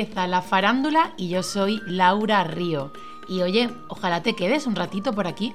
Empieza la farándula y yo soy Laura Río. Y oye, ojalá te quedes un ratito por aquí.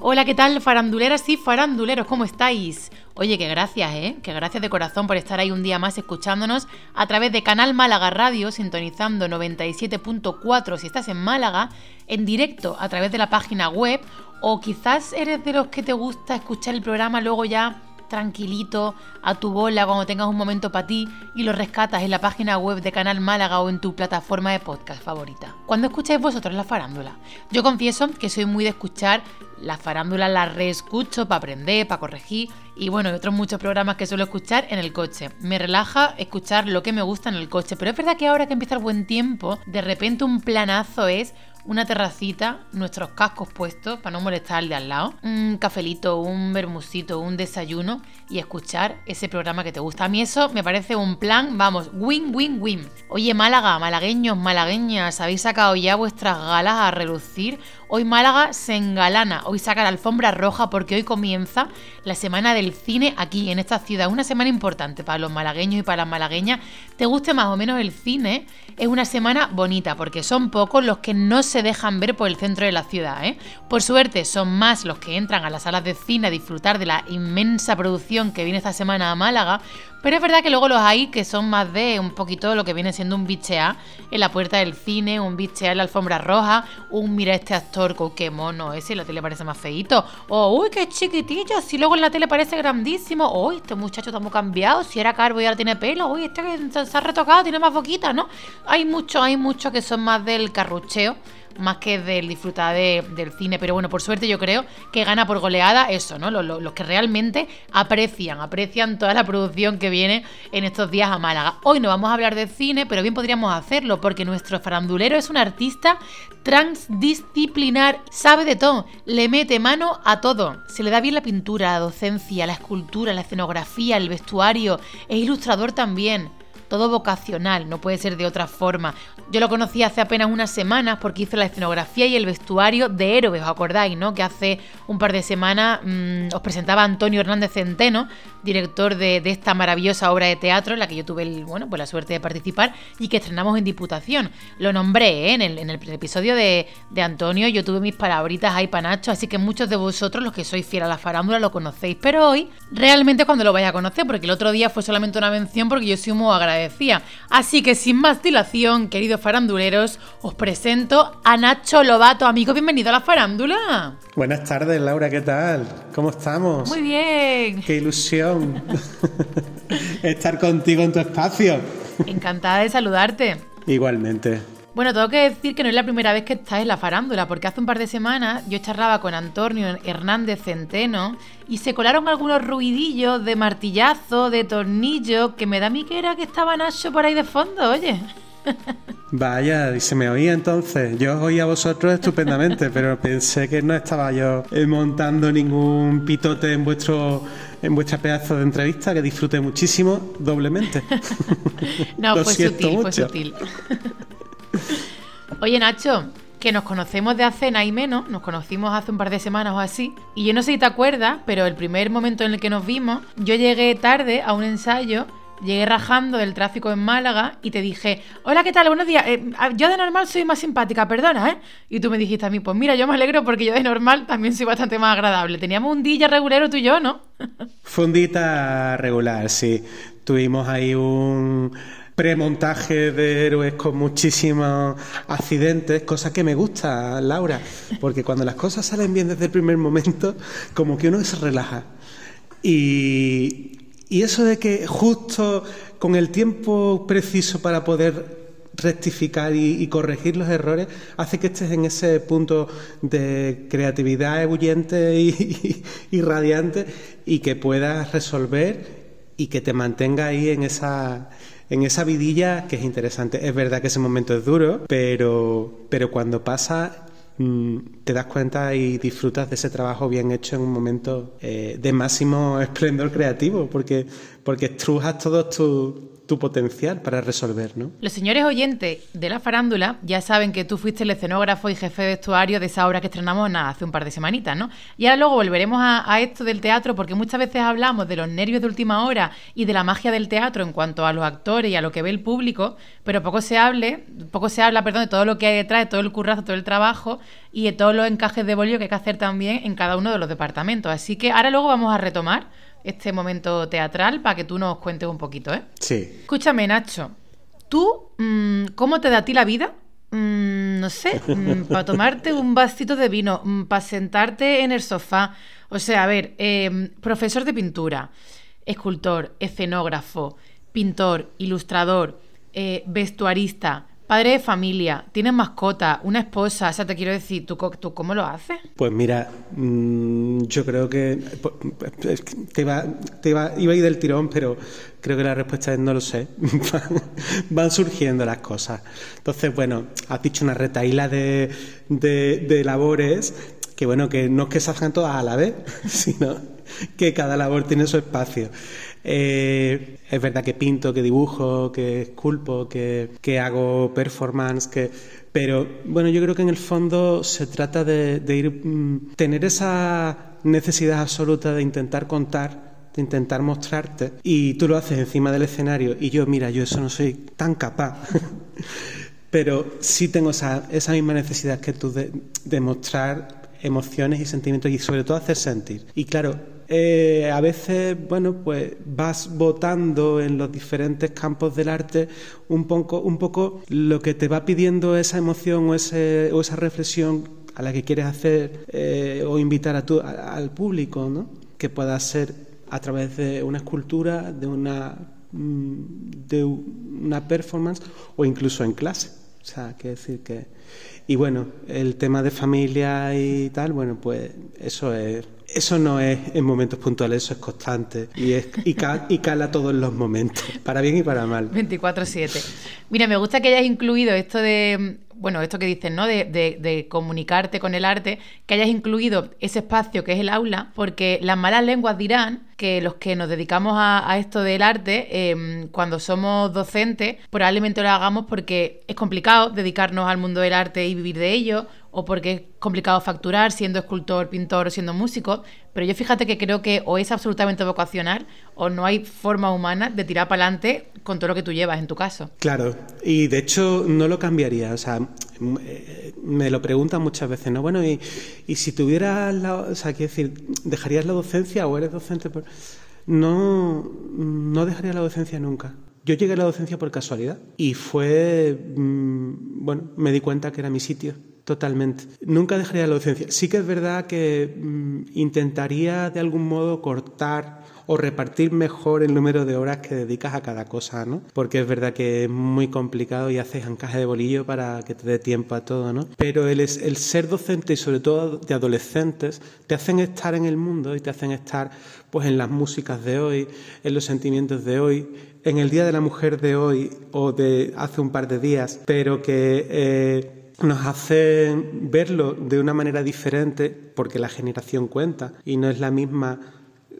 Hola, ¿qué tal, faranduleras y faranduleros? ¿Cómo estáis? Oye, que gracias, ¿eh? Que gracias de corazón por estar ahí un día más escuchándonos a través de Canal Málaga Radio, sintonizando 97.4 si estás en Málaga, en directo a través de la página web, o quizás eres de los que te gusta escuchar el programa luego ya tranquilito, a tu bola, cuando tengas un momento para ti y lo rescatas en la página web de Canal Málaga o en tu plataforma de podcast favorita. Cuando escucháis vosotros la farándula? Yo confieso que soy muy de escuchar la farándula, la reescucho para aprender, para corregir y bueno, otros muchos programas que suelo escuchar en el coche. Me relaja escuchar lo que me gusta en el coche, pero es verdad que ahora que empieza el buen tiempo, de repente un planazo es una terracita, nuestros cascos puestos para no molestar al de al lado, un cafelito, un bermucito, un desayuno y escuchar ese programa que te gusta. A mí eso me parece un plan, vamos, win, win, win. Oye, Málaga, malagueños, malagueñas, ¿habéis sacado ya vuestras galas a relucir? Hoy Málaga se engalana, hoy saca la alfombra roja porque hoy comienza la semana del cine aquí en esta ciudad. Una semana importante para los malagueños y para las malagueñas. Te guste más o menos el cine, es una semana bonita porque son pocos los que no se dejan ver por el centro de la ciudad. ¿eh? Por suerte son más los que entran a las salas de cine a disfrutar de la inmensa producción que viene esta semana a Málaga, pero es verdad que luego los hay que son más de un poquito lo que viene siendo un bicheá en la puerta del cine, un bicheá en la alfombra roja, un mira este actor, con qué mono ese, en la tele parece más feito, o uy, qué chiquitillo, si luego en la tele parece grandísimo, uy, este muchacho está muy cambiado, si era carbo y ahora tiene pelo, uy, este que se ha retocado, tiene más boquita, ¿no? Hay muchos, hay muchos que son más del carrucheo más que del disfrutar del cine. Pero bueno, por suerte yo creo que gana por goleada eso, ¿no? Los, que realmente aprecian, aprecian toda la producción que viene en estos días a Málaga. Hoy no vamos a hablar de cine, pero bien podríamos hacerlo, porque nuestro farandulero es un artista transdisciplinar, sabe de todo, le mete mano a todo. Se le da bien la pintura, la docencia, la escultura, la escenografía, el vestuario, es ilustrador también todo vocacional, no puede ser de otra forma. Yo lo conocí hace apenas unas semanas porque hizo la escenografía y el vestuario de Héroes, ¿os acordáis, no? Que hace un par de semanas mm, os presentaba Antonio Hernández Centeno, director de, esta maravillosa obra de teatro en la que yo tuve el, bueno, pues la suerte de participar y que estrenamos en Diputación. Lo nombré ¿eh? en, el, episodio de, Antonio, yo tuve mis palabritas ahí panacho, así que muchos de vosotros, los que sois fieles a la farándula, lo conocéis, pero hoy realmente cuando lo vais a conocer, porque el otro día fue solamente una mención porque yo soy muy agradecida. Así que sin más dilación, queridos faranduleros, os presento a Nacho Lobato. Amigo, bienvenido a la farándula. Buenas tardes, Laura, ¿qué tal? ¿Cómo estamos? Muy bien. Qué ilusión estar contigo en tu espacio. Encantada de saludarte. Igualmente. Bueno, tengo que decir que no es la primera vez que estás en la farándula, porque hace un par de semanas yo charlaba con Antonio Hernández Centeno y se colaron algunos ruidillos de martillazo, de tornillo, que me da a mí que era que estaba Nacho por ahí de fondo, oye. Vaya, y se me oía entonces. Yo os oía a vosotros estupendamente, pero pensé que no estaba yo eh, montando ningún pitote en vuestro en vuestra pedazo de entrevista, que disfruté muchísimo, doblemente. no, fue sutil, fue sutil. Oye, Nacho, que nos conocemos de hace nada y menos, nos conocimos hace un par de semanas o así, y yo no sé si te acuerdas, pero el primer momento en el que nos vimos, yo llegué tarde a un ensayo llegué rajando del tráfico en Málaga y te dije, hola, ¿qué tal? Buenos días. Eh, yo de normal soy más simpática, perdona, ¿eh? Y tú me dijiste a mí, pues mira, yo me alegro porque yo de normal también soy bastante más agradable. Teníamos un día regulero tú y yo, ¿no? Fue un día regular, sí. Tuvimos ahí un premontaje de héroes con muchísimos accidentes, cosa que me gusta, Laura, porque cuando las cosas salen bien desde el primer momento, como que uno se relaja. Y, y eso de que justo con el tiempo preciso para poder rectificar y, corregir los errores hace que estés en ese punto de creatividad ebulliente y, radiante y que puedas resolver y que te mantenga ahí en esa en esa vidilla que es interesante. Es verdad que ese momento es duro, pero, pero cuando pasa Mm, te das cuenta y disfrutas de ese trabajo bien hecho en un momento eh, de máximo esplendor creativo, porque, porque estrujas todos tu potencial para resolver, ¿no? Los señores oyentes de la farándula ya saben que tú fuiste el escenógrafo y jefe de vestuario de esa obra que estrenamos hace un par de semanitas, ¿no? Y ahora luego volveremos a, esto del teatro porque muchas veces hablamos de los nervios de última hora y de la magia del teatro en cuanto a los actores y a lo que ve el público, pero poco se hable, poco se habla, perdón, de todo lo que hay detrás, de todo el currazo, todo el trabajo y de todos los encajes de bolillo que hay que hacer también en cada uno de los departamentos. Así que ahora luego vamos a retomar este momento teatral para que tú nos cuentes un poquito, ¿eh? Sí. Escúchame, Nacho, ¿tú mm, cómo te da a ti la vida? Mm, no sé, mm, para tomarte un vasito de vino, para sentarte en el sofá. O sea, a ver, em, profesor de pintura, escultor, escenógrafo, pintor, ilustrador, eh, vestuarista, Padre de familia, tienes mascota, una esposa, o sea, te quiero decir, ¿tú, tú cómo lo haces? Pues mira, mm, yo creo que te iba, te iba, iba a ir del tirón, pero creo que la respuesta es no lo sé. Van surgiendo las cosas. Entonces, bueno, has dicho una retaíla de, de, labores que, bueno, que no es que se hagan todas a la vez, sino que cada labor tiene su espacio. Eh, es verdad que pinto, que dibujo, que esculpo, que, que hago performance, que pero bueno, yo creo que en el fondo se trata de, ir mm, tener esa necesidad absoluta de intentar contar, de intentar mostrarte y tú lo haces encima del escenario y yo, mira, yo eso no soy tan capaz. pero sí tengo esa, esa misma necesidad que tú de, de mostrar emociones y sentimientos y sobre todo hacer sentir. Y claro, eh, a veces, bueno, pues vas votando en los diferentes campos del arte un poco, un poco lo que te va pidiendo esa emoción o, ese, o esa reflexión a la que quieres hacer eh, o invitar a tu, al público, ¿no? Que pueda ser a través de una escultura, de una, mm, de una performance o incluso en clase. O sea, quiere decir que... Y bueno, el tema de familia y tal, bueno, pues eso es eso no es en momentos puntuales, eso es constante y, es, y, cala todos los momentos, para bien y para mal. 24-7. Mira, me gusta que hayas incluido esto de, bueno, esto que dices, ¿no? De, de, comunicarte con el arte, que hayas incluido ese espacio que es el aula, porque las malas lenguas dirán que los que nos dedicamos a, esto del arte, em, cuando somos docentes, probablemente lo hagamos porque es complicado dedicarnos al mundo del arte y vivir de ello, o porque es complicado facturar siendo escultor, pintor o siendo músico, pero yo fíjate que creo que o es absolutamente vocacional o no hay forma humana de tirar para adelante con todo lo que tú llevas en tu caso. Claro, y de hecho no lo cambiaría, o sea, me lo preguntan muchas veces, ¿no? Bueno, y, si tuvieras, la, o sea, quiero decir, ¿dejarías la docencia o eres docente? No, no dejaría la docencia nunca. Yo llegué a la docencia por casualidad y fue, mm, bueno, me di cuenta que era mi sitio Totalmente. Nunca dejaría la docencia. Sí que es verdad que mm, intentaría de algún modo cortar o repartir mejor el número de horas que dedicas a cada cosa, ¿no? Porque es verdad que es muy complicado y haces encaje de bolillo para que te dé tiempo a todo, ¿no? Pero el, el ser docente y sobre todo de adolescentes te hacen estar en el mundo y te hacen estar pues en las músicas de hoy, en los sentimientos de hoy, en el Día de la Mujer de hoy o de hace un par de días, pero que... Eh, nos hace verlo de una manera diferente porque la generación cuenta y no es la misma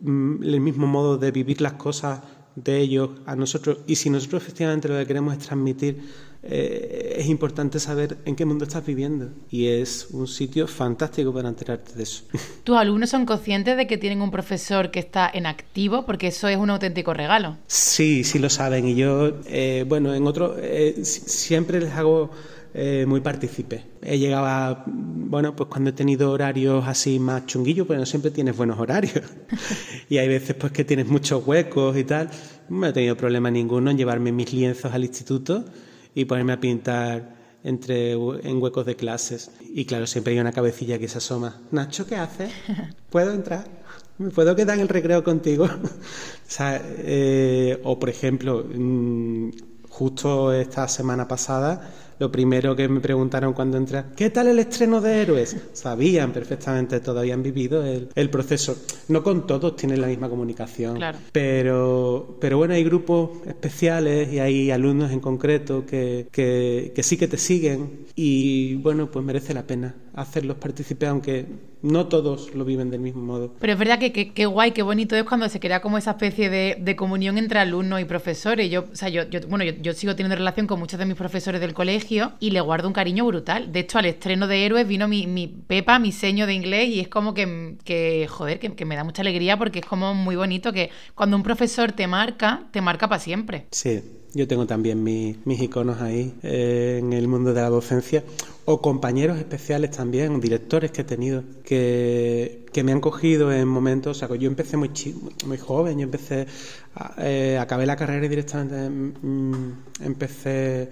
mm, el mismo modo de vivir las cosas de ellos a nosotros y si nosotros efectivamente lo que queremos es transmitir eh, es importante saber en qué mundo estás viviendo y es un sitio fantástico para enterarte de eso. ¿Tus alumnos son conscientes de que tienen un profesor que está en activo? Porque eso es un auténtico regalo. Sí, sí lo saben y yo, eh, bueno, en otro, eh, siempre les hago eh, muy partícipe. He llegado a, bueno, pues cuando he tenido horarios así más chunguillos, pues no siempre tienes buenos horarios. y hay veces pues que tienes muchos huecos y tal. No he tenido problema ninguno en llevarme mis lienzos al instituto y ponerme a pintar entre en huecos de clases. Y claro, siempre hay una cabecilla que se asoma. Nacho, ¿qué haces? ¿Puedo entrar? ¿Me puedo quedar en el recreo contigo? o, sea, eh, o por ejemplo, mm, justo esta semana pasada lo primero que me preguntaron cuando entré, ¿qué tal el estreno de Héroes? Sabían perfectamente, todo habían vivido el, proceso. No con todos tienen la misma comunicación, pero, pero bueno, hay grupos especiales y hay alumnos en concreto que, que, sí que te siguen y bueno, pues merece la pena hacerlos partícipes, aunque no todos lo viven del mismo modo. Pero es verdad que qué guay, qué bonito es cuando se crea como esa especie de, comunión entre alumnos y profesores. Yo, o sea, yo, bueno, yo, sigo teniendo relación con muchos de mis profesores del colegio y le guardo un cariño brutal. De hecho, al estreno de Héroes vino mi, mi Pepa, mi seño de inglés, y es como que, que joder, que, que, me da mucha alegría porque es como muy bonito que cuando un profesor te marca, te marca para siempre. Sí, yo tengo también mis, iconos ahí eh, en el mundo de la docencia, o compañeros especiales también, directores que he tenido, que, que me han cogido en momentos, yo empecé muy, muy joven, yo empecé, eh, acabé la carrera y directamente mm, empecé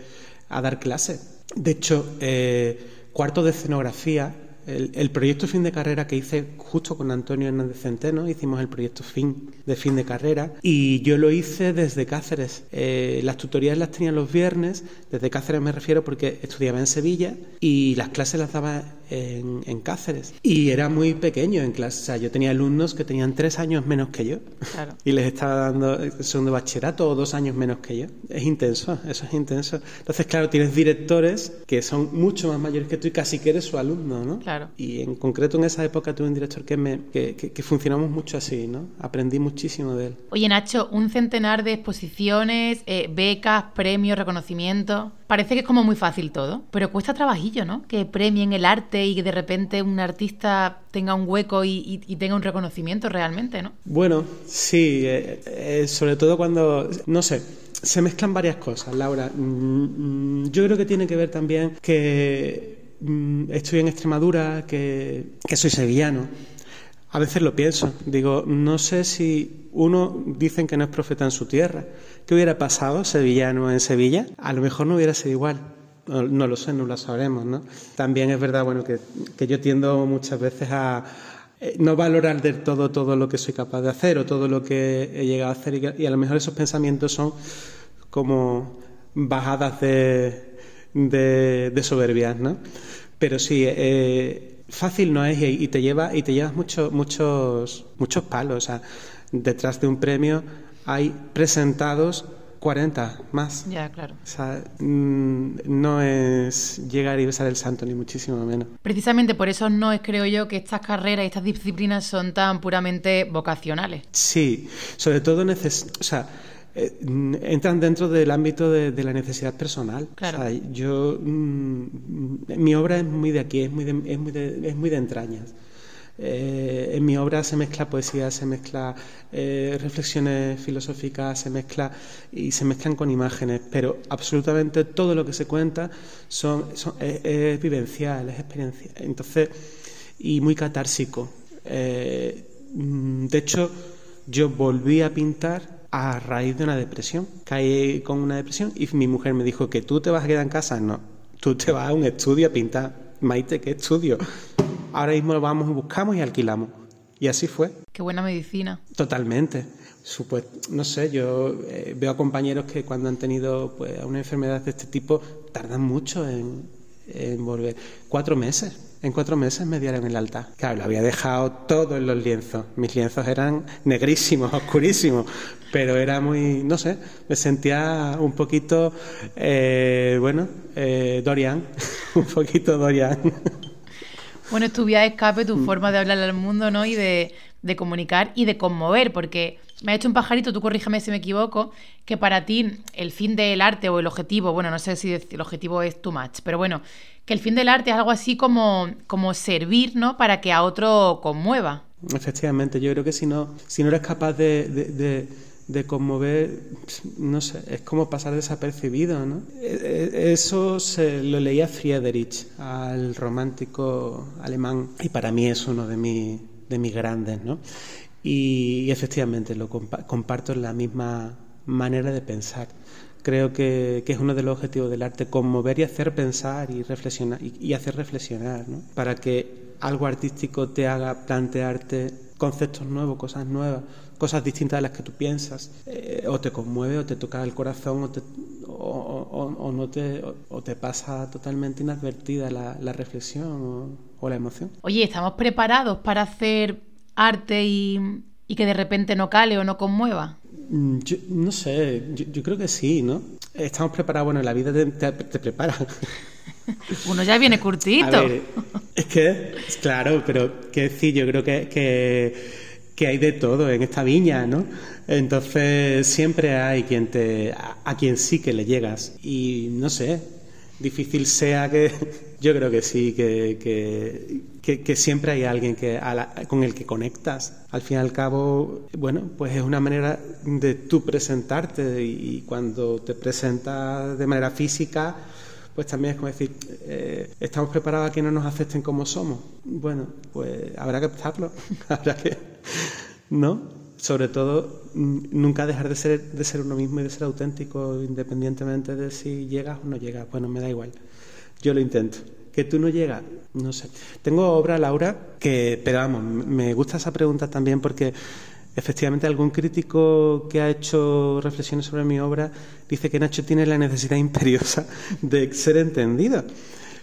a dar clases. De hecho, eh, cuarto de escenografía el, proyecto fin de carrera que hice justo con Antonio Hernández Centeno, hicimos el proyecto fin de fin de carrera y yo lo hice desde Cáceres. Eh, las tutorías las tenía los viernes, desde Cáceres me refiero porque estudiaba en Sevilla y las clases las daba en, Cáceres. Y era muy pequeño en clase, o sea, yo tenía alumnos que tenían tres años menos que yo y les estaba dando segundo bachillerato o dos años menos que yo. Es intenso, eso es intenso. Entonces, claro, tienes directores que son mucho más mayores que tú y casi que eres su alumno, ¿no? Y en concreto en esa época tuve un director que, me, que, funcionamos mucho así, ¿no? Aprendí muchísimo de él. Oye, Nacho, un centenar de exposiciones, eh, becas, premios, reconocimientos. Parece que es como muy fácil todo, pero cuesta trabajillo, ¿no? Que premien el arte y que de repente un artista tenga un hueco y, tenga un reconocimiento realmente, ¿no? Bueno, sí, eh, eh, sobre todo cuando, no sé, se mezclan varias cosas, Laura. Mm, mm, yo creo que tiene que ver también que Mm, estoy en Extremadura, que, soy sevillano. A veces lo pienso, digo, no sé si uno dicen que no es profeta en su tierra. ¿Qué hubiera pasado sevillano en Sevilla? A lo mejor no hubiera sido igual. No, lo sé, no lo sabremos, ¿no? También es verdad, bueno, que, yo tiendo muchas veces a, eh, no valorar del todo todo lo que soy capaz de hacer o todo lo que he llegado a hacer y, a lo mejor esos pensamientos son como bajadas de, de, de soberbias, ¿no? Pero sí, eh, fácil no es y, te lleva y te llevas muchos muchos muchos palos. Detrás de un premio hay presentados 40 más. Ya, claro. O sea, mm, no es llegar y besar el santo, ni muchísimo menos. Precisamente por eso no es, creo yo, que estas carreras y estas disciplinas son tan puramente vocacionales. Sí, sobre todo neces o sea, eh, entran dentro del ámbito de, la necesidad personal. yo, mm, mi obra es muy de aquí, es muy de, es muy de, es muy de entrañas. Eh, en mi obra se mezcla poesía, se mezcla eh, reflexiones filosóficas, se mezcla y se mezclan con imágenes, pero absolutamente todo lo que se cuenta son, es, vivencial, es experiencia. Entonces, y muy catársico. Mm, de hecho, yo volví a pintar a raíz de una depresión. Caí con una depresión y mi mujer me dijo que tú te vas a quedar en casa. No, tú te vas a un estudio a pintar. Maite, ¿qué estudio? Ahora mismo lo vamos y buscamos y alquilamos. Y así fue. Qué buena medicina. Totalmente. no sé, yo eh, veo a compañeros que cuando han tenido pues, una enfermedad de este tipo tardan mucho en, en volver. Cuatro meses en cuatro meses me dieron el alta. Claro, lo había dejado todo en los lienzos. Mis lienzos eran negrísimos, oscurísimos, pero era muy, no sé, me sentía un poquito, eh, bueno, eh, Dorian, un poquito Dorian. Bueno, es tu vía de escape, tu mm. forma de hablar al mundo, ¿no? Y de, de comunicar y de conmover, porque me ha hecho un pajarito, tú corrígeme si me equivoco, que para ti el fin del arte o el objetivo, bueno, no sé si el objetivo es too much, pero bueno, que el fin del arte es algo así como, como servir, ¿no? Para que a otro conmueva. Efectivamente, yo creo que si no, si no eres capaz de, de, conmover, no sé, es como pasar desapercibido, ¿no? E, e, eso se lo leía Friedrich, al romántico alemán, y para mí es uno de, mis de mis grandes, ¿no? Y, efectivamente lo comparto en la misma manera de pensar. Creo que, es uno de los objetivos del arte, conmover y hacer pensar y reflexionar y, hacer reflexionar, ¿no? para que algo artístico te haga plantearte conceptos nuevos, cosas nuevas, cosas distintas a las que tú piensas, eh, o te conmueve, o te toca el corazón, o te, o, no te, o, te pasa totalmente inadvertida la, reflexión o, la emoción. Oye, ¿estamos preparados para hacer arte y, que de repente no cale o no conmueva? Mm, yo, no sé, yo, creo que sí, ¿no? Estamos preparados, bueno, la vida te, te, prepara. Uno ya viene curtito. A es que, claro, pero que decir, yo creo que, que, hay de todo en esta viña, ¿no? Entonces siempre hay quien te, a, quien sí que le llegas. Y no sé, difícil sea que, yo creo que sí, que, que, que, siempre hay alguien que, con el que conectas. Al fin y al cabo, bueno, pues es una manera de tú presentarte y, y cuando te presentas de manera física, pues también es como decir, eh, estamos preparados a que no nos acepten como somos. Bueno, pues habrá que aceptarlo, habrá que, ¿no? Sobre todo, mm, nunca dejar de ser, de ser uno mismo y de ser auténtico, independientemente de si llegas o no llegas. Bueno, me da igual. Yo lo intento. Que tú no llegas, no sé. Tengo obra, Laura, que, pero vamos, me gusta esa pregunta también porque Efectivamente, algún crítico que ha hecho reflexiones sobre mi obra dice que Nacho tiene la necesidad imperiosa de ser entendido.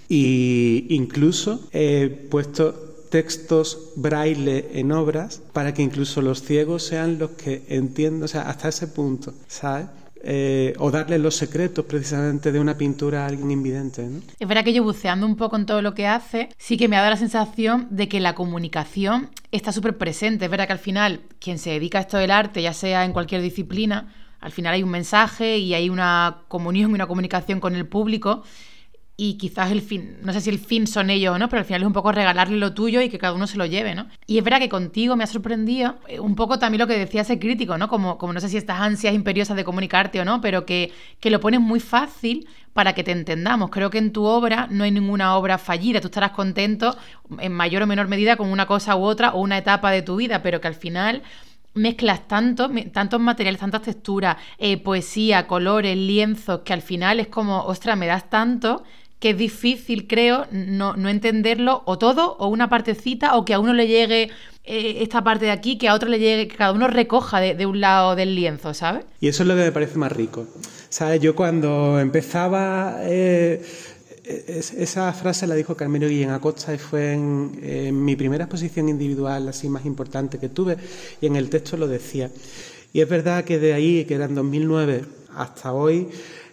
Y incluso he puesto textos braille en obras para que incluso los ciegos sean los que entiendan, o sea, hasta ese punto, ¿sabes? Eh, o darle los secretos precisamente de una pintura a alguien invidente. ¿no? Es verdad que yo buceando un poco en todo lo que hace, sí que me ha dado la sensación de que la comunicación está súper presente. Es verdad que al final quien se dedica a esto del arte, ya sea en cualquier disciplina, al final hay un mensaje y hay una comunión y una comunicación con el público y quizás el fin, no sé si el fin son ellos o no, pero al final es un poco regalarle lo tuyo y que cada uno se lo lleve, ¿no? Y es verdad que contigo me ha sorprendido eh, un poco también lo que decía ese crítico, ¿no? Como, como no sé si estas ansias imperiosas de comunicarte o no, pero que, que lo pones muy fácil para que te entendamos. Creo que en tu obra no hay ninguna obra fallida, tú estarás contento en mayor o menor medida con una cosa u otra o una etapa de tu vida, pero que al final mezclas tanto, tantos materiales, tantas texturas, eh, poesía, colores, lienzos, que al final es como, ostras, me das tanto que es difícil, creo, no, entenderlo o todo o una partecita o que a uno le llegue eh, esta parte de aquí, que a otro le llegue, que cada uno recoja de, un lado del lienzo, ¿sabes? Y eso es lo que me parece más rico. ¿Sabes? Yo cuando empezaba... Eh, esa frase la dijo Carmelo Guillén Acosta y fue en, mi primera exposición individual así más importante que tuve y en el texto lo decía. Y es verdad que de ahí, que era en 2009, hasta hoy,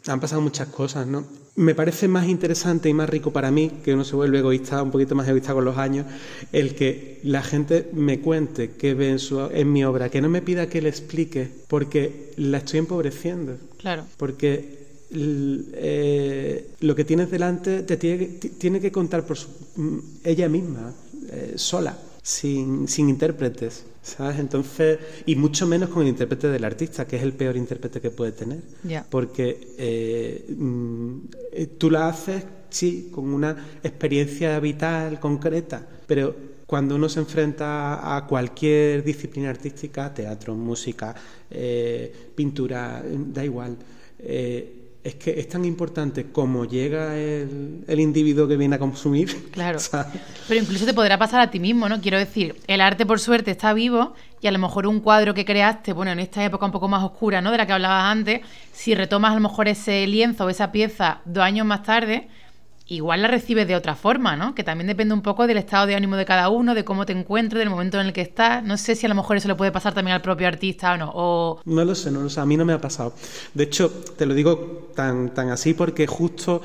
han pasado muchas cosas, ¿no? me parece más interesante y más rico para mí, que uno se vuelve egoísta, un poquito más egoísta con los años, el que la gente me cuente qué ve en, su, en mi obra, que no me pida que le explique, porque la estoy empobreciendo. Claro. Porque eh, lo que tienes delante te tiene, tiene que contar por mm, ella misma, eh, sola, sin, sin intérpretes. ¿Sabes? Entonces, y mucho menos con el intérprete del artista, que es el peor intérprete que puede tener. Porque eh, mm, eh, tú la haces, sí, con una experiencia vital, concreta, pero cuando uno se enfrenta a cualquier disciplina artística, teatro, música, eh, pintura, da igual, es que es tan importante cómo llega el, individuo que viene a consumir. Claro. Pero incluso te podrá pasar a ti mismo, ¿no? Quiero decir, el arte por suerte está vivo y a lo mejor un cuadro que creaste, bueno, en esta época un poco más oscura, ¿no? De la que hablabas antes, si retomas a lo mejor ese lienzo o esa pieza dos años más tarde, igual la recibes de otra forma, ¿no? Que también depende un poco del estado de ánimo de cada uno, de cómo te encuentres, del momento en el que estás. No sé si a lo mejor eso le puede pasar también al propio artista o no. No lo sé, no lo sé. A mí no me ha pasado. De hecho, te lo digo tan, tan así porque justo...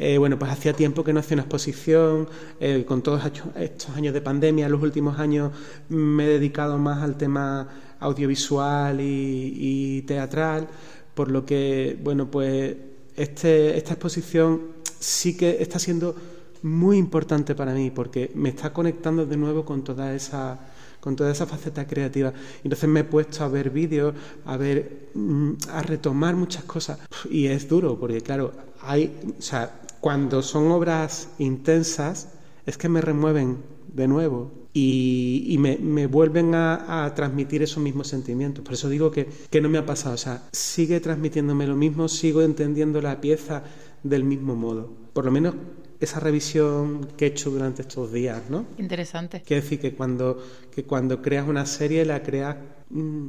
Eh, bueno, pues hacía tiempo que no hacía una exposición, eh, con todos estos años de pandemia, los últimos años me he dedicado más al tema audiovisual y, y teatral, por lo que, bueno, pues este, esta exposición sí que está siendo muy importante para mí porque me está conectando de nuevo con toda esa con toda esa faceta creativa. Entonces me he puesto a ver vídeos, a ver mm, a retomar muchas cosas y es duro porque claro, hay, o sea, cuando son obras intensas es que me remueven de nuevo y, me, vuelven a, transmitir esos mismos sentimientos. Por eso digo que, que no me ha pasado, o sea, sigue transmitiéndome lo mismo, sigo entendiendo la pieza del mismo modo. Por lo menos esa revisión que he hecho durante estos días, ¿no? Interesante. Quiere decir que cuando, que cuando creas una serie, la creas, mm,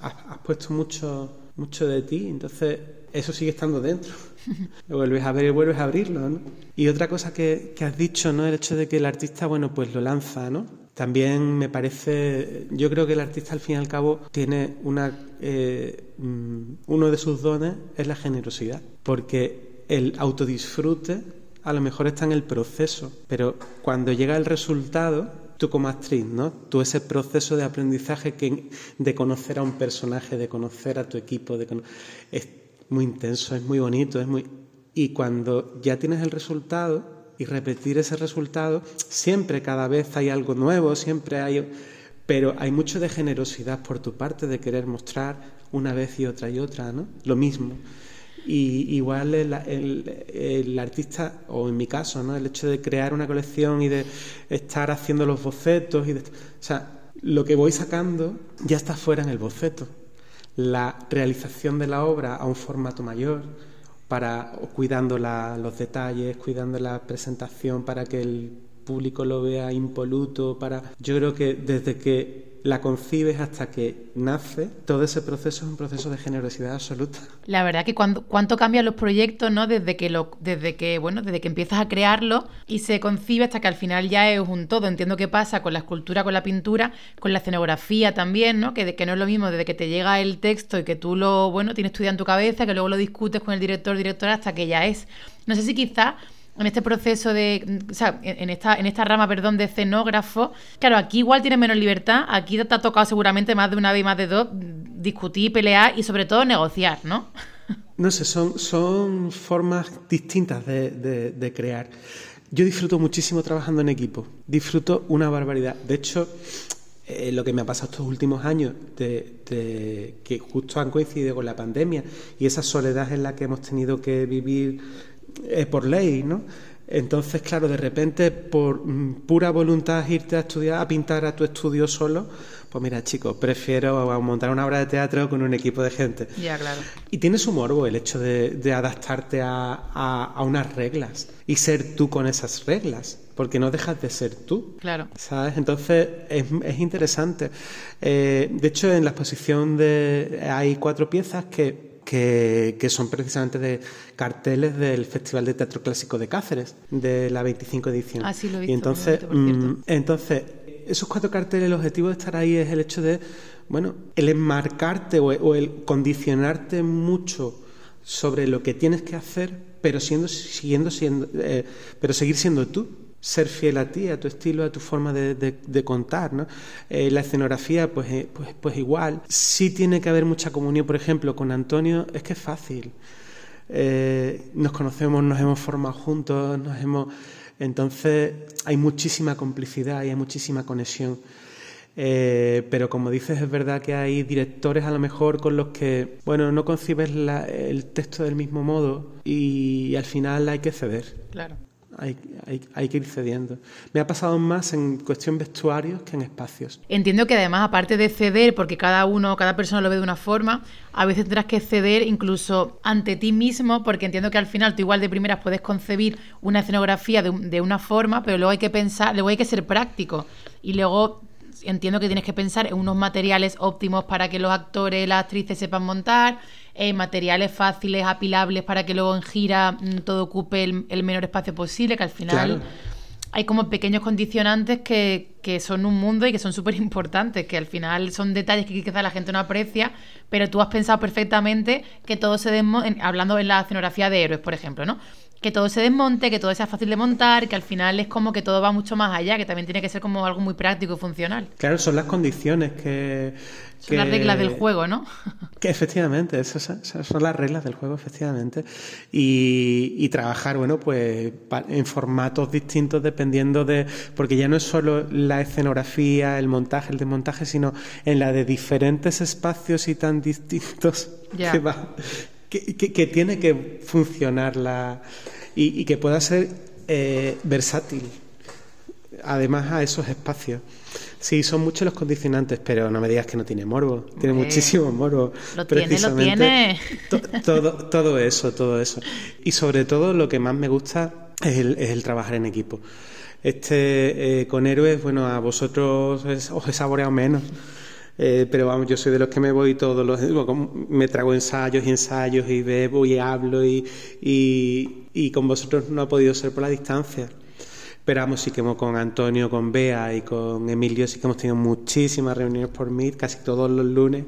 has, puesto mucho, mucho de ti, entonces eso sigue estando dentro. Lo vuelves a ver y vuelves a abrirlo, ¿no? Y otra cosa que, que has dicho, ¿no? El hecho de que el artista, bueno, pues lo lanza, ¿no? También me parece, yo creo que el artista al fin y al cabo tiene una, eh, mm, uno de sus dones es la generosidad, porque el autodisfrute a lo mejor está en el proceso, pero cuando llega el resultado, tú como actriz, ¿no? Tú ese proceso de aprendizaje que, de conocer a un personaje, de conocer a tu equipo, de es muy intenso, es muy bonito, es muy y cuando ya tienes el resultado y repetir ese resultado, siempre cada vez hay algo nuevo, siempre hay pero hay mucho de generosidad por tu parte de querer mostrar una vez y otra y otra, ¿no? Lo mismo. Y igual el, artista, o en mi caso, ¿no? el hecho de crear una colección y de estar haciendo los bocetos, y de, o sea, lo que voy sacando ya está fuera en el boceto. La realización de la obra a un formato mayor, para cuidando los detalles, cuidando la presentación para que el público lo vea impoluto, para yo creo que desde que la concibes hasta que nace, todo ese proceso es un proceso de generosidad absoluta. La verdad que cuando, cuánto cambian los proyectos, ¿no? Desde que lo, desde que, bueno, desde que empiezas a crearlo y se concibe hasta que al final ya es un todo. Entiendo qué pasa con la escultura, con la pintura, con la escenografía también, ¿no? Que, que no es lo mismo desde que te llega el texto y que tú lo, bueno, tienes estudiado en tu cabeza, que luego lo discutes con el director, directora, hasta que ya es. No sé si quizás en este proceso de, o sea, en esta, en esta rama, perdón, de escenógrafo, claro, aquí igual tienes menos libertad, aquí te ha tocado seguramente más de una vez y más de dos discutir, pelear y sobre todo negociar, ¿no? No sé, son, son formas distintas de, crear. Yo disfruto muchísimo trabajando en equipo, disfruto una barbaridad. De hecho, eh, lo que me ha pasado estos últimos años, de, que justo han coincidido con la pandemia y esa soledad en la que hemos tenido que vivir eh, por ley, ¿no? Entonces, claro, de repente, por mm, pura voluntad irte a estudiar, a pintar a tu estudio solo, pues mira, chicos, prefiero montar una obra de teatro con un equipo de gente. Ya, claro. Y tiene su morbo el hecho de, adaptarte a, unas reglas y ser tú con esas reglas, porque no dejas de ser tú. Claro. ¿Sabes? Entonces, es, es interesante. Eh, de hecho, en la exposición de, hay cuatro piezas que que, son precisamente de carteles del Festival de Teatro Clásico de Cáceres, de la 25 edición. Ah, sí, lo he visto, y entonces, mm, entonces, esos cuatro carteles, el objetivo de estar ahí es el hecho de, bueno, el enmarcarte o, el condicionarte mucho sobre lo que tienes que hacer, pero siendo, siguiendo siendo, eh, pero seguir siendo tú ser fiel a ti, a tu estilo, a tu forma de, contar. ¿no? Eh, la escenografía, pues, eh, pues, pues igual. Sí tiene que haber mucha comunión, por ejemplo, con Antonio, es que es fácil. Eh, nos conocemos, nos hemos formado juntos, nos hemos... Entonces hay muchísima complicidad y hay muchísima conexión. pero como dices, es verdad que hay directores a lo mejor con los que, bueno, no concibes el texto del mismo modo y al final hay que ceder. Claro hay, hay, que ir cediendo. Me ha pasado más en cuestión vestuarios que en espacios. Entiendo que además, aparte de ceder, porque cada uno, cada persona lo ve de una forma, a veces tendrás que ceder incluso ante ti mismo, porque entiendo que al final tú igual de primeras puedes concebir una escenografía de, de una forma, pero luego hay que pensar, luego hay que ser práctico. Y luego entiendo que tienes que pensar en unos materiales óptimos para que los actores, las actrices sepan montar, en materiales fáciles, apilables para que luego en gira mm, todo ocupe el, menor espacio posible, que al final hay como pequeños condicionantes que, que son un mundo y que son súper importantes, que al final son detalles que quizás la gente no aprecia, pero tú has pensado perfectamente que todo se desmonte, hablando en la escenografía de héroes, por ejemplo, ¿no? Que todo se desmonte, que todo sea fácil de montar, que al final es como que todo va mucho más allá, que también tiene que ser como algo muy práctico y funcional. Claro, son las condiciones que... Son las reglas del juego, ¿no? que efectivamente, esas, son las reglas del juego, efectivamente. Y, trabajar, bueno, pues en formatos distintos dependiendo de... Porque ya no es solo la escenografía, el montaje, el desmontaje, sino en la de diferentes espacios y tan distintos que va que, tiene que funcionar la, y, que pueda ser eh, versátil, además a esos espacios. Sí, son muchos los condicionantes, pero no me digas que no tiene morbo. Tiene muchísimo morbo. Lo tiene, lo tiene. todo, todo eso, todo eso. Y sobre todo lo que más me gusta es el, trabajar en equipo. Este, eh, con héroes, bueno, a vosotros os he saboreado menos. Eh, pero vamos, yo soy de los que me voy todos los... Me trago ensayos y ensayos y bebo y hablo y, y, con vosotros no ha podido ser por la distancia. Pero vamos, sí que con Antonio, con Bea y con Emilio sí que hemos tenido muchísimas reuniones por Meet, casi todos los lunes,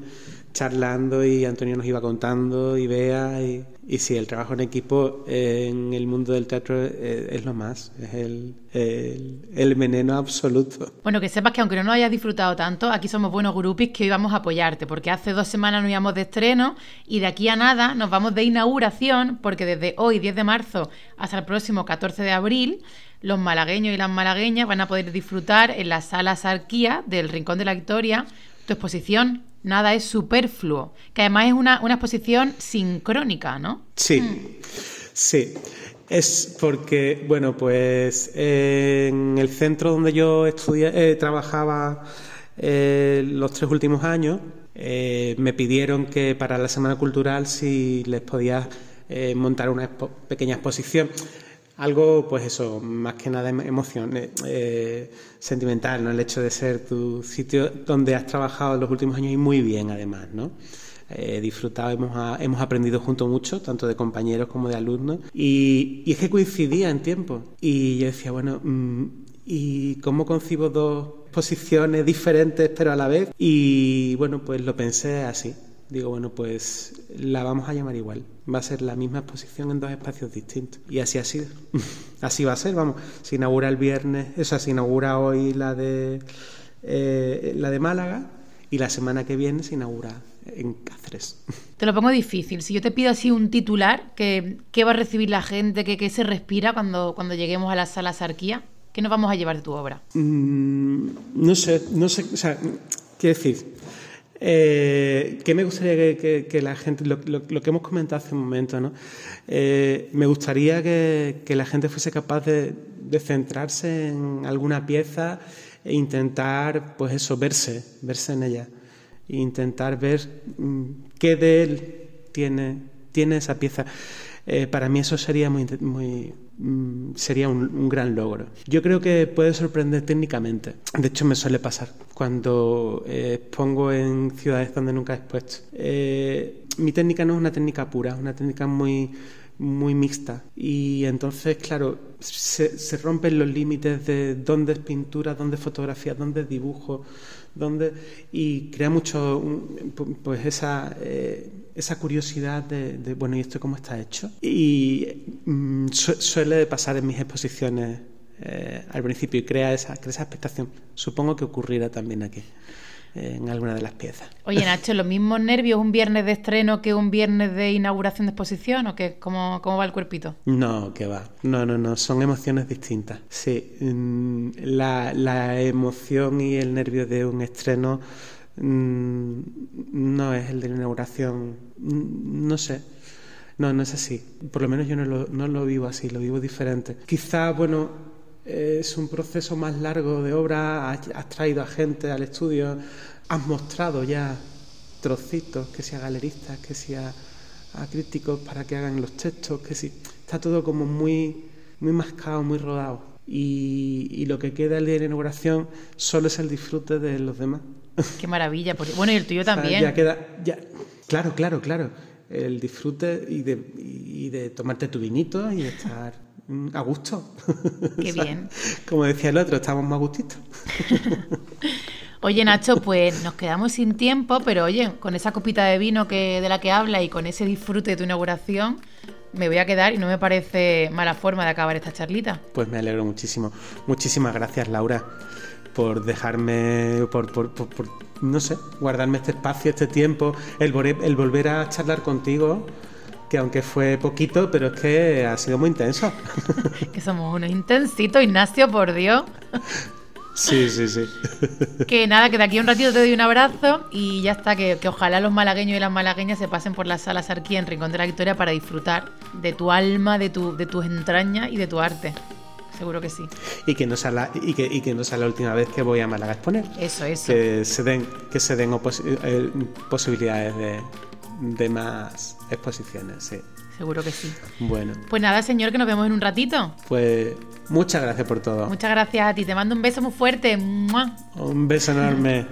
charlando y Antonio nos iba contando y Bea y, y sí, el trabajo en equipo en el mundo del teatro es, lo más, es el, el, veneno absoluto. Bueno, que sepas que aunque no nos hayas disfrutado tanto, aquí somos buenos grupis que hoy vamos a apoyarte, porque hace dos semanas nos íbamos de estreno y de aquí a nada nos vamos de inauguración, porque desde hoy, 10 de marzo, hasta el próximo 14 de abril, los malagueños y las malagueñas van a poder disfrutar en la sala Sarquía del Rincón de la Victoria tu exposición nada es superfluo, que además es una, exposición sincrónica, ¿no? Sí, mm. sí. Es porque, bueno, pues en el centro donde yo estudié, eh, trabajaba eh, los tres últimos años, eh, me pidieron que para la Semana Cultural si les podía montar una pequeña exposición algo, pues eso, más que nada emoción eh, eh, sentimental, ¿no? El hecho de ser tu sitio donde has trabajado en los últimos años y muy bien, además, ¿no? He disfrutado, hemos, hemos aprendido juntos mucho, tanto de compañeros como de alumnos, y, es que coincidía en tiempo. Y yo decía, bueno, mm, ¿y cómo concibo dos posiciones diferentes pero a la vez? Y bueno, pues lo pensé así digo, bueno, pues la vamos a llamar igual. Va a ser la misma exposición en dos espacios distintos. Y así ha sido. así va a ser, vamos. Se inaugura el viernes, o sea, se inaugura hoy la de, eh, la de Málaga y la semana que viene se inaugura en Cáceres. Te lo pongo difícil. Si yo te pido así un titular, ¿qué, qué va a recibir la gente? ¿Qué, se respira cuando, cuando lleguemos a la sala Sarquía? ¿Qué nos vamos a llevar de tu obra? Mm, no sé, no sé, o sea, qué decir. Eh, ¿Qué me gustaría que, la gente, lo, que hemos comentado hace un momento, ¿no? Eh, me gustaría que, la gente fuese capaz de, centrarse en alguna pieza e intentar, pues eso, verse, verse en ella. E intentar ver mm, qué de él tiene, tiene esa pieza. Eh, para mí eso sería muy, muy mm, sería un, gran logro. Yo creo que puede sorprender técnicamente. De hecho, me suele pasar cuando eh, expongo en ciudades donde nunca he expuesto. Eh, mi técnica no es una técnica pura, es una técnica muy muy mixta y entonces claro se, rompen los límites de dónde es pintura, dónde es fotografía, dónde es dibujo, dónde y crea mucho pues esa esa curiosidad de, bueno, ¿y esto cómo está hecho? Y mm, suele pasar en mis exposiciones eh, al principio y crea esa, crea esa expectación. Supongo que ocurrirá también aquí eh, en alguna de las piezas. Oye, Nacho, ¿los mismos nervios un viernes de estreno que un viernes de inauguración de exposición o qué? ¿Cómo, cómo va el cuerpito? No, que va. No, no, no, son emociones distintas. Sí, mm, la, la emoción y el nervio de un estreno no es el de la inauguración, mm, no sé. No, no es así. Por lo menos yo no lo, no lo vivo así, lo vivo diferente. Quizá, bueno, es un proceso más largo de obra, has, traído a gente al estudio, has mostrado ya trocitos, que sea galeristas, que sea a críticos para que hagan los textos, que sí, está todo como muy, muy mascado, muy rodado. Y, y lo que queda el día de la inauguración solo es el disfrute de los demás. Qué maravilla. Bueno, y el tuyo también. ya queda, ya, claro, claro, claro. El disfrute y de, y de tomarte tu vinito y de estar a gusto. Qué bien. Como decía el otro, estamos más gustitos. Oye, Nacho, pues nos quedamos sin tiempo, pero oye, con esa copita de vino que, de la que habla y con ese disfrute de tu inauguración, me voy a quedar y no me parece mala forma de acabar esta charlita. Pues me alegro muchísimo. Muchísimas gracias, Laura por dejarme, por, por, por, no sé, guardarme este espacio, este tiempo, el, el volver a charlar contigo que aunque fue poquito, pero es que ha sido muy intenso. que somos unos intensitos, Ignacio, por Dios. Sí, sí, sí. Que nada, que de aquí a un ratito te doy un abrazo y ya está, que, que, ojalá los malagueños y las malagueñas se pasen por las salas aquí en Rincón de la Victoria para disfrutar de tu alma, de, tu, de tus entrañas y de tu arte seguro que sí. Y que no sea la, y que, y que no sea la última vez que voy a Málaga a exponer. Eso, eso. Que se den, que se den eh, posibilidades de, de más exposiciones, sí. Seguro que sí. Bueno. Pues nada, señor, que nos vemos en un ratito. Pues muchas gracias por todo. Muchas gracias a ti. Te mando un beso muy fuerte. Un beso enorme.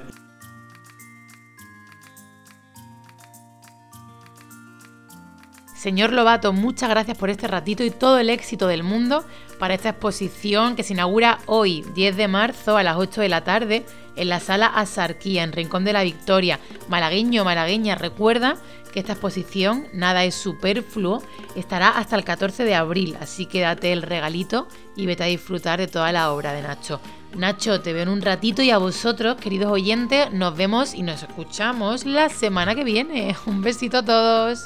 Señor Lobato, muchas gracias por este ratito y todo el éxito del mundo para esta exposición que se inaugura hoy, 10 de marzo, a las 8 de la tarde, en la sala Asarquía, en Rincón de la Victoria. Malagueño, malagueña, recuerda que esta exposición, Nada es superfluo, estará hasta el 14 de abril, así que date el regalito y vete a disfrutar de toda la obra de Nacho. Nacho, te veo en un ratito y a vosotros, queridos oyentes, nos vemos y nos escuchamos la semana que viene. Un besito a todos.